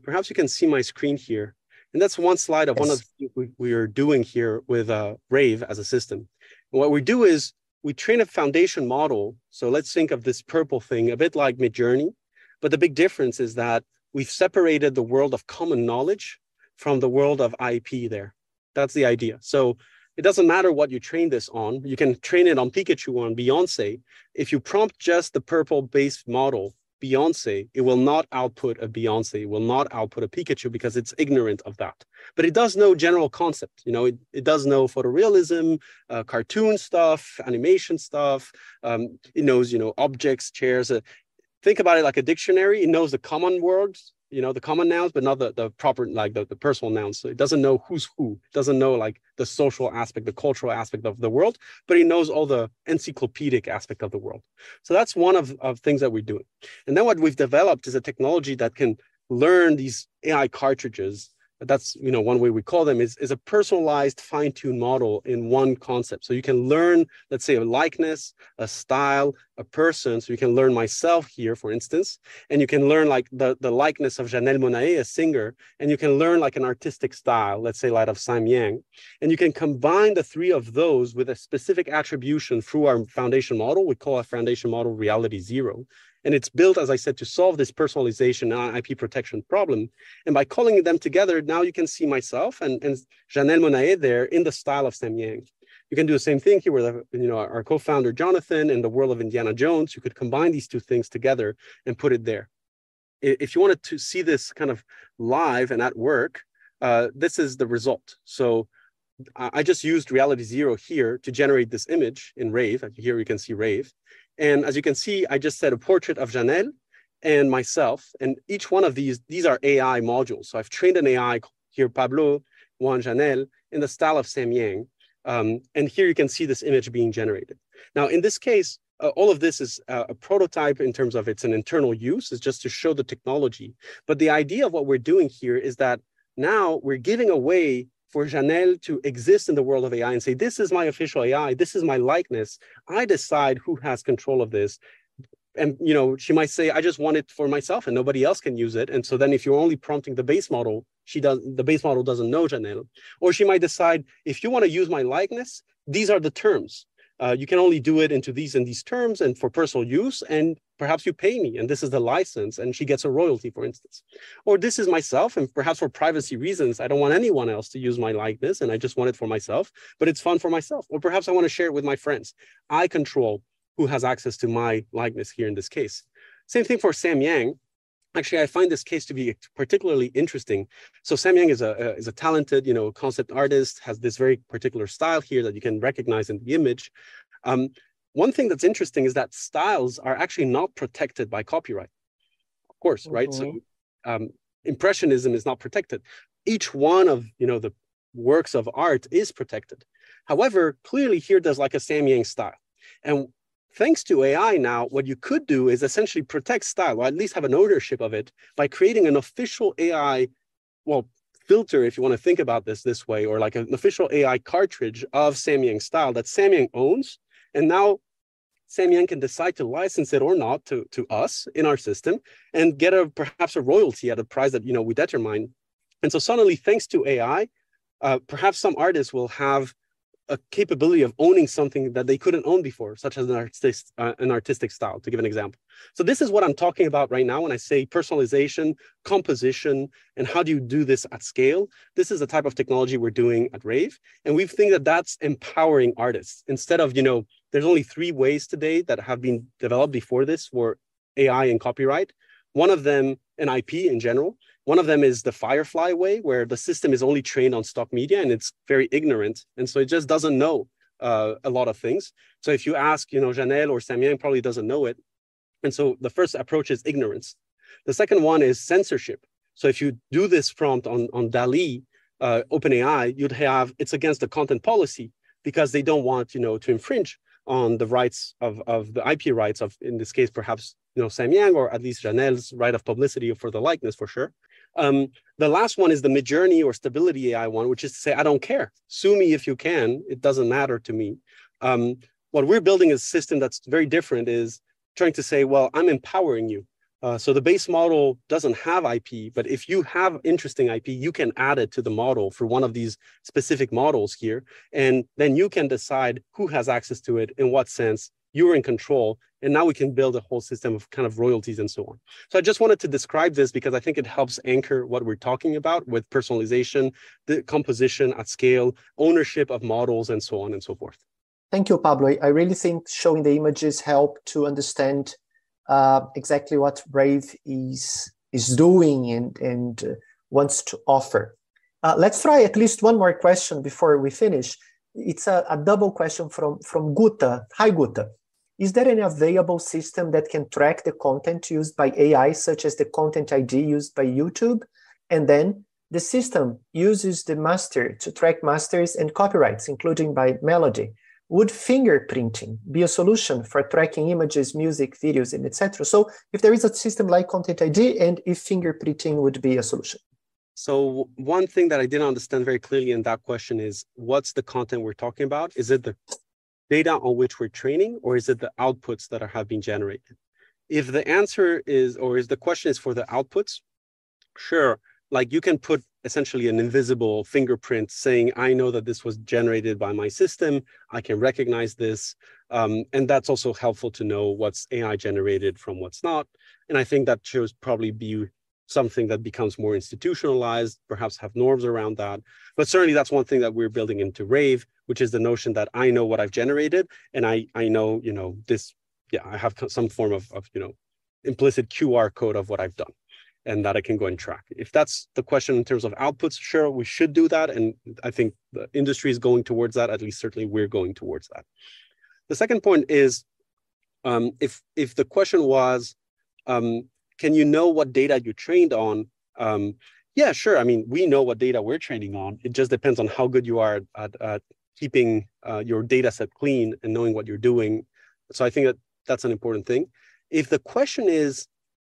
perhaps you can see my screen here. And that's one slide of yes. one of the things we, we are doing here with uh, Raive as a system. What we do is we train a foundation model. So let's think of this purple thing, a bit like Midjourney. But the big difference is that we've separated the world of common knowledge from the world of IP there. That's the idea. So it doesn't matter what you train this on. You can train it on Pikachu or on Beyonce. If you prompt just the purple based model, Beyonce, it will not output a Beyonce, it will not output a Pikachu because it's ignorant of that. But it does know general concept. You know, it, it does know photorealism, uh, cartoon stuff, animation stuff. Um, it knows, you know, objects, chairs. Uh, think about it like a dictionary. It knows the common words you know the common nouns but not the, the proper like the, the personal nouns. So it doesn't know who's who. It doesn't know like the social aspect the cultural aspect of the world but he knows all the encyclopedic aspect of the world. So that's one of, of things that we're doing and then what we've developed is a technology that can learn these ai cartridges that's you know one way we call them is, is a personalized fine-tuned model in one concept. So you can learn let's say a likeness a style a person. So you can learn myself here for instance. And you can learn like the, the likeness of janelle monae a singer. And you can learn like an artistic style let's say like of sam yang. And you can combine the three of those with a specific attribution through our foundation model. We call a foundation model reality zero and it's built, as I said, to solve this personalization and IP protection problem. And by calling them together, now you can see myself and, and Janelle Monae there in the style of Sam Yang. You can do the same thing here with you know, our co-founder, Jonathan, in the world of Indiana Jones. You could combine these two things together and put it there. If you wanted to see this kind of live and at work, uh, this is the result. So I just used Reality Zero here to generate this image in Raive. Here you can see Raive. And as you can see, I just said a portrait of Janelle and myself. And each one of these, these are AI modules. So I've trained an AI here, Pablo, Juan Janelle, in the style of Sam Yang. Um, and here you can see this image being generated. Now, in this case, uh, all of this is uh, a prototype in terms of it's an internal use, it's just to show the technology. But the idea of what we're doing here is that now we're giving away for Janelle to exist in the world of AI and say, this is my official AI, this is my likeness. I decide who has control of this. And you know, she might say, I just want it for myself and nobody else can use it. And so then if you're only prompting the base model, she does the base model doesn't know Janelle. Or she might decide, if you want to use my likeness, these are the terms. Uh, you can only do it into these and these terms and for personal use. And perhaps you pay me and this is the license and she gets a royalty, for instance. Or this is myself and perhaps for privacy reasons, I don't want anyone else to use my likeness and I just want it for myself, but it's fun for myself. Or perhaps I want to share it with my friends. I control who has access to my likeness here in this case. Same thing for Sam Yang. Actually, I find this case to be particularly interesting. So Sam Yang is a, is a talented, you know, concept artist, has this very particular style here that you can recognize in the image. Um, one thing that's interesting is that styles are actually not protected by copyright. Of course, right? Mm-hmm. So um, impressionism is not protected. Each one of you know the works of art is protected. However, clearly here there's like a Sam Yang style. And thanks to AI now, what you could do is essentially protect style, or at least have an ownership of it by creating an official AI, well, filter, if you want to think about this this way, or like an official AI cartridge of Sam Yang style that Sam Yang owns. And now Sam Yang can decide to license it or not to, to us in our system and get a perhaps a royalty at a price that you know we determine. And so suddenly, thanks to AI, uh, perhaps some artists will have a capability of owning something that they couldn't own before, such as an artistic, uh, an artistic style, to give an example. So this is what I'm talking about right now when I say personalization, composition, and how do you do this at scale? This is the type of technology we're doing at Raive. And we think that that's empowering artists. Instead of, you know, there's only three ways today that have been developed before this for AI and copyright. One of them, an IP in general, one of them is the Firefly way, where the system is only trained on stock media and it's very ignorant. And so it just doesn't know uh, a lot of things. So if you ask, you know, Janelle or Sam Yang probably doesn't know it. And so the first approach is ignorance. The second one is censorship. So if you do this prompt on, on DALL-E, uh, OpenAI, you'd have, it's against the content policy because they don't want, you know, to infringe on the rights of, of the IP rights of, in this case, perhaps, you know, Sam Yang or at least Janelle's right of publicity for the likeness for sure. Um, the last one is the Midjourney or Stability AI one, which is to say, I don't care. Sue me if you can. It doesn't matter to me. Um, what we're building is a system that's very different is trying to say, well, I'm empowering you. Uh, so the base model doesn't have IP, but if you have interesting IP, you can add it to the model for one of these specific models here. And then you can decide who has access to it, in what sense, you're in control. And now we can build a whole system of kind of royalties and so on. So I just wanted to describe this because I think it helps anchor what we're talking about with personalization, the composition at scale, ownership of models, and so on and so forth. Thank you, Pablo. I really think showing the images help to understand uh, exactly what Raive is is doing and, and uh, wants to offer. Uh, let's try at least one more question before we finish. It's a, a double question from, from Guta. Hi, Guta. Is there any available system that can track the content used by AI, such as the content ID used by YouTube? And then the system uses the master to track masters and copyrights, including by melody. Would fingerprinting be a solution for tracking images, music, videos, and etc.? So if there is a system like Content ID and if fingerprinting would be a solution. So one thing that I didn't understand very clearly in that question is what's the content we're talking about? Is it the data on which we're training or is it the outputs that are, have been generated? If the answer is, or is the question is for the outputs, sure, like you can put essentially an invisible fingerprint saying, I know that this was generated by my system, I can recognize this. Um, and that's also helpful to know what's AI generated from what's not. And I think that should probably be something that becomes more institutionalized, perhaps have norms around that. But certainly that's one thing that we're building into Raive, which is the notion that I know what I've generated and I, I know, you know, this, yeah, I have some form of, of, you know, implicit QR code of what I've done and that I can go and track. If that's the question in terms of outputs, sure, we should do that. And I think the industry is going towards that, at least certainly we're going towards that. The second point is um, if, if the question was, um, can you know what data you trained on? Um, yeah, sure. I mean, we know what data we're training on. It just depends on how good you are at, at keeping uh, your data set clean and knowing what you're doing. So I think that that's an important thing. If the question is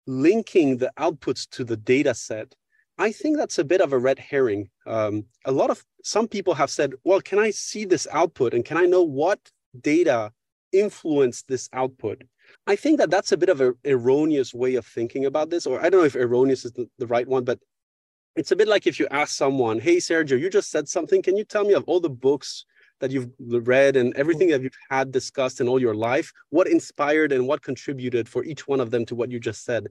linking the outputs to the data set, I think that's a bit of a red herring. Um, a lot of some people have said, well, can I see this output and can I know what data influenced this output? I think that that's a bit of an erroneous way of thinking about this, or I don't know if erroneous is the, the right one, but it's a bit like if you ask someone, "Hey, Sergio, you just said something. Can you tell me of all the books that you've read and everything that you've had discussed in all your life, what inspired and what contributed for each one of them to what you just said?"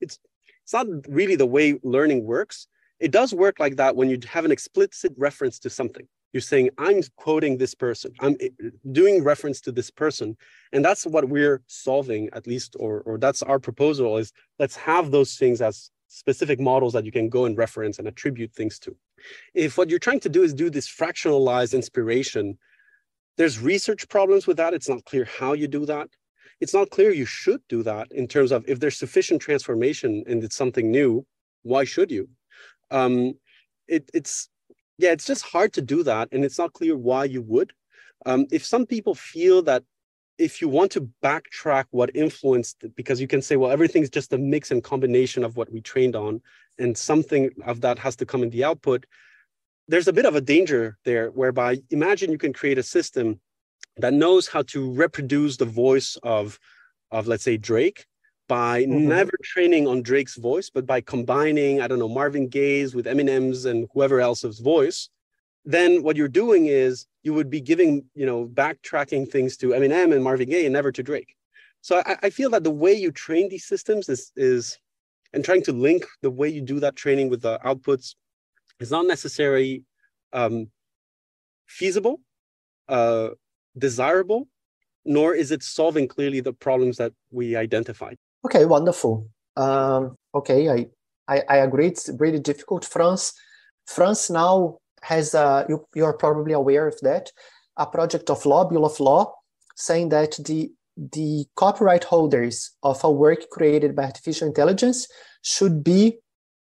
It's it's not really the way learning works. It does work like that when you have an explicit reference to something you're saying i'm quoting this person. I'm eh, doing reference to this person. And that's what we're solving at least or, or that's our proposal is let's have those things as specific models that you can go and reference and attribute things to. If what you're trying to do is do this fractionalized inspiration there's research problems with that. It's not clear how you do that. It's not clear you should do that in terms of if there's sufficient transformation and it's something new why should you? Um, it, it's yeah, it's just hard to do that. And it's not clear why you would. Um, if some people feel that if you want to backtrack what influenced, because you can say, well, everything's just a mix and combination of what we trained on, and something of that has to come in the output. There's a bit of a danger there, whereby imagine you can create a system that knows how to reproduce the voice of, of let's say, Drake by mm-hmm. never training on Drake's voice, but by combining, I don't know, Marvin Gaye's with Eminem's and whoever else's voice, then what you're doing is you would be giving, you know, backtracking things to Eminem and Marvin Gaye and never to Drake. So I, I feel that the way you train these systems is is and trying to link the way you do that training with the outputs is not necessarily um, feasible, uh, desirable, nor is it solving clearly the problems that we identified. Okay, wonderful. Um, okay, I, I, I agree. It's really difficult. France, France now has a, you, you're probably aware of that, a project of law, bill of law, saying that the the copyright holders of a work created by artificial intelligence should be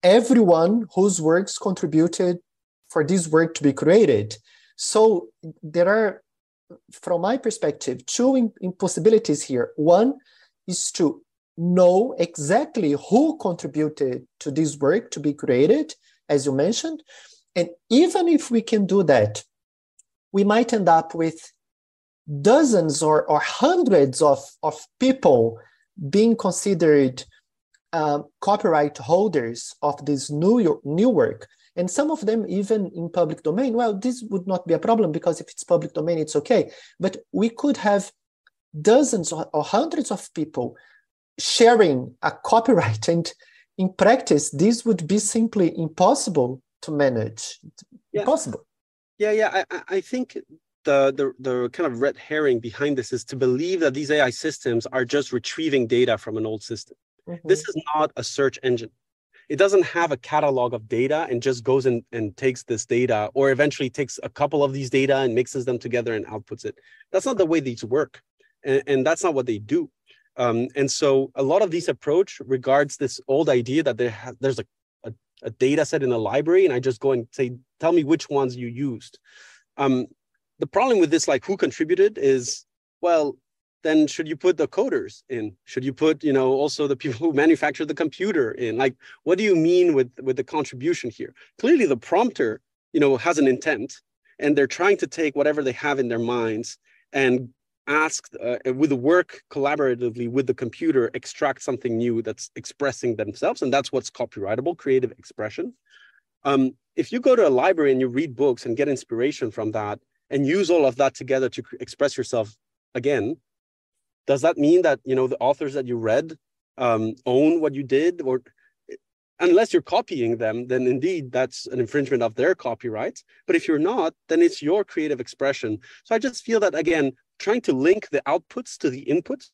everyone whose works contributed for this work to be created. So there are, from my perspective, two impossibilities here. One is to know exactly who contributed to this work to be created, as you mentioned. And even if we can do that, we might end up with dozens or, or hundreds of, of people being considered uh, copyright holders of this new, new work. And some of them even in public domain. Well, this would not be a problem because if it's public domain, it's okay. But we could have dozens or, or hundreds of people sharing a copyright. And in practice, this would be simply impossible to manage. Yeah. Impossible. Yeah, yeah. I, I think the, the the kind of red herring behind this is to believe that these AI systems are just retrieving data from an old system. Mm-hmm. This is not a search engine. It doesn't have a catalog of data and just goes and, and takes this data or eventually takes a couple of these data and mixes them together and outputs it. That's not the way these work. And, and that's not what they do. Um, and so a lot of these approach regards this old idea that there ha- there's a, a, a, data set in a library and I just go and say, tell me which ones you used. Um, the problem with this, like who contributed is, well, then should you put the coders in? Should you put, you know, also the people who manufacture the computer in? Like, what do you mean with, with the contribution here? Clearly the prompter, you know, has an intent and they're trying to take whatever they have in their minds and ask uh, with the work collaboratively with the computer extract something new that's expressing themselves and that's what's copyrightable creative expression. Um, if you go to a library and you read books and get inspiration from that and use all of that together to express yourself again does that mean that you know the authors that you read um, own what you did? Or unless you're copying them then indeed that's an infringement of their copyright but if you're not then it's your creative expression. So i just feel that again trying to link the outputs to the inputs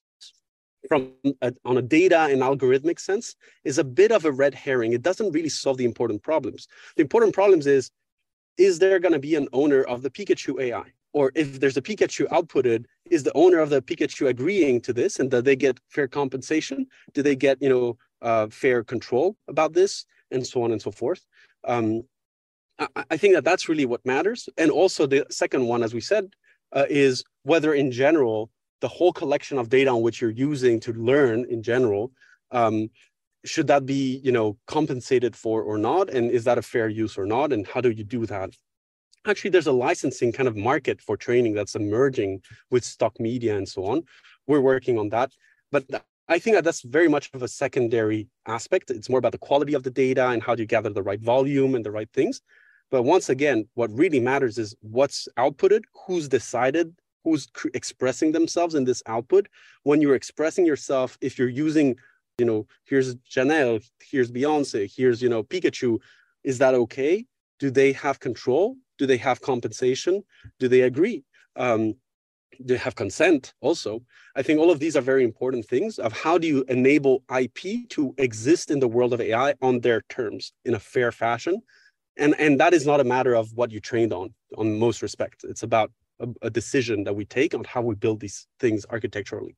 from a, on a data and algorithmic sense is a bit of a red herring it doesn't really solve the important problems the important problems is is there going to be an owner of the Pikachu AI? Or if there's a Pikachu outputted, is the owner of the Pikachu agreeing to this, and do they get fair compensation? Do they get you know uh, fair control about this, and so on and so forth? Um, I, I, think that that's really what matters. And also the second one, as we said, uh, is whether in general the whole collection of data on which you're using to learn in general um, should that be you know compensated for or not? And is that a fair use or not? And how do you do that? Actually there's a licensing kind of market for training that's emerging with stock media and so on. We're working on that. But i think that that's very much of a secondary aspect. It's more about the quality of the data and how do you gather the right volume and the right things. But once again what really matters is what's outputted who's decided who's expressing themselves in this output when you're expressing yourself if you're using you know, here's Janelle, here's Beyonce, here's, you know, Pikachu. Is that okay? Do they have control? Do they have compensation? Do they agree? Um, do they have consent also? I think all of these are very important things of how do you enable IP to exist in the world of AI on their terms in a fair fashion. And, and that is not a matter of what you trained on, on most respects. It's about a, a decision that we take on how we build these things architecturally.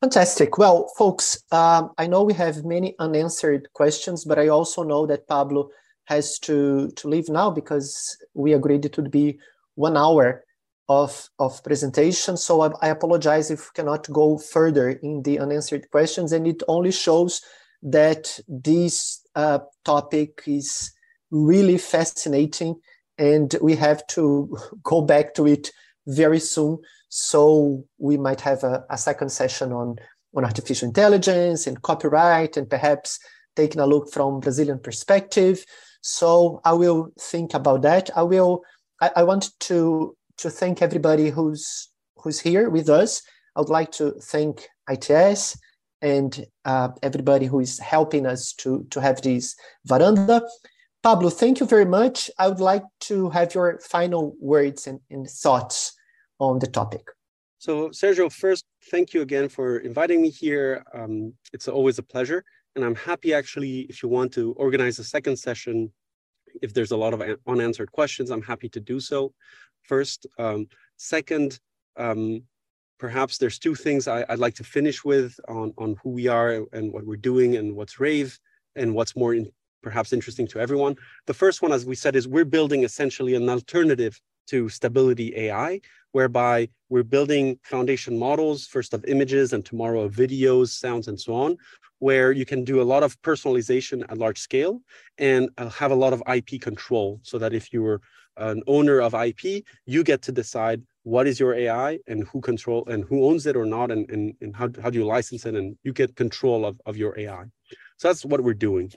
Fantastic. Well, folks, um, I know we have many unanswered questions, but I also know that Pablo has to, to leave now because we agreed it would be one hour of, of presentation. So I, I apologize if we cannot go further in the unanswered questions. And it only shows that this uh, topic is really fascinating and we have to (laughs) go back to it very soon. So we might have a, a second session on, on artificial intelligence and copyright and perhaps taking a look from Brazilian perspective. So I will think about that. I will. I, I want to to thank everybody who's who's here with us. I would like to thank ITS and uh, everybody who is helping us to to have this veranda. Pablo, thank you very much. I would like to have your final words and, and thoughts on the topic. So, Sergio, first, thank you again for inviting me here. Um, it's always a pleasure. And I'm happy actually, if you want to organize a second session, if there's a lot of unanswered questions, I'm happy to do so. First, um, second, um, perhaps there's two things I, would like to finish with on, on who we are and what we're doing and what's Raive and what's more in, perhaps interesting to everyone. The first one, as we said, is we're building essentially an alternative to stability AI, whereby we're building foundation models, first of images and tomorrow of videos, sounds, and so on, where you can do a lot of personalization at large scale and uh, have a lot of IP control so that if you were an owner of IP, you get to decide what is your AI and who control and who owns it or not, and, and, and how, how do you license it, and you get control of, of your AI. So that's what we're doing.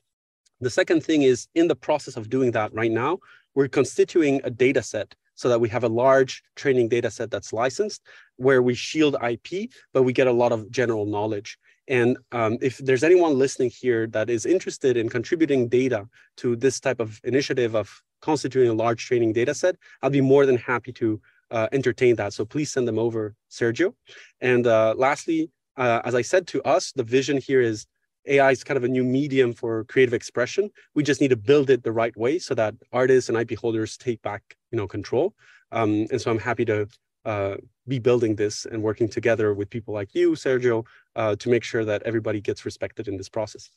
The second thing is in the process of doing that right now, we're constituting a data set so that we have a large training data set that's licensed where we shield IP, but we get a lot of general knowledge. And um, if there's anyone listening here that is interested in contributing data to this type of initiative of constituting a large training data set, I'll be more than happy to uh, entertain that. So please send them over, Sergio. And uh, lastly, uh, as I said to us, the vision here is AI is kind of a new medium for creative expression. We just need to build it the right way so that artists and IP holders take back, you know, control. Um, and so I'm happy to uh, be building this and working together with people like you, Sergio, uh, to make sure that everybody gets respected in this process.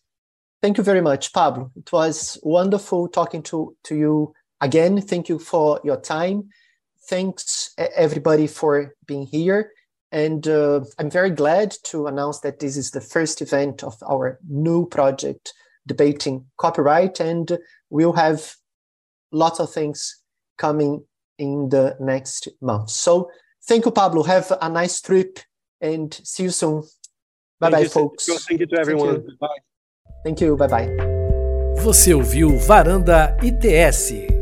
Thank you very much, Pablo. It was wonderful talking to, to you again. Thank you for your time. Thanks everybody for being here. And uh, I'm very glad to announce that this is the first event of our new project debating copyright, and we'll have lots of things coming in the next month. So thank you, Pablo. Have a nice trip and see you soon. Bye bye, folks. Thank you to everyone. Thank you. Bye. Thank you. Bye bye. Você ouviu Varanda ITS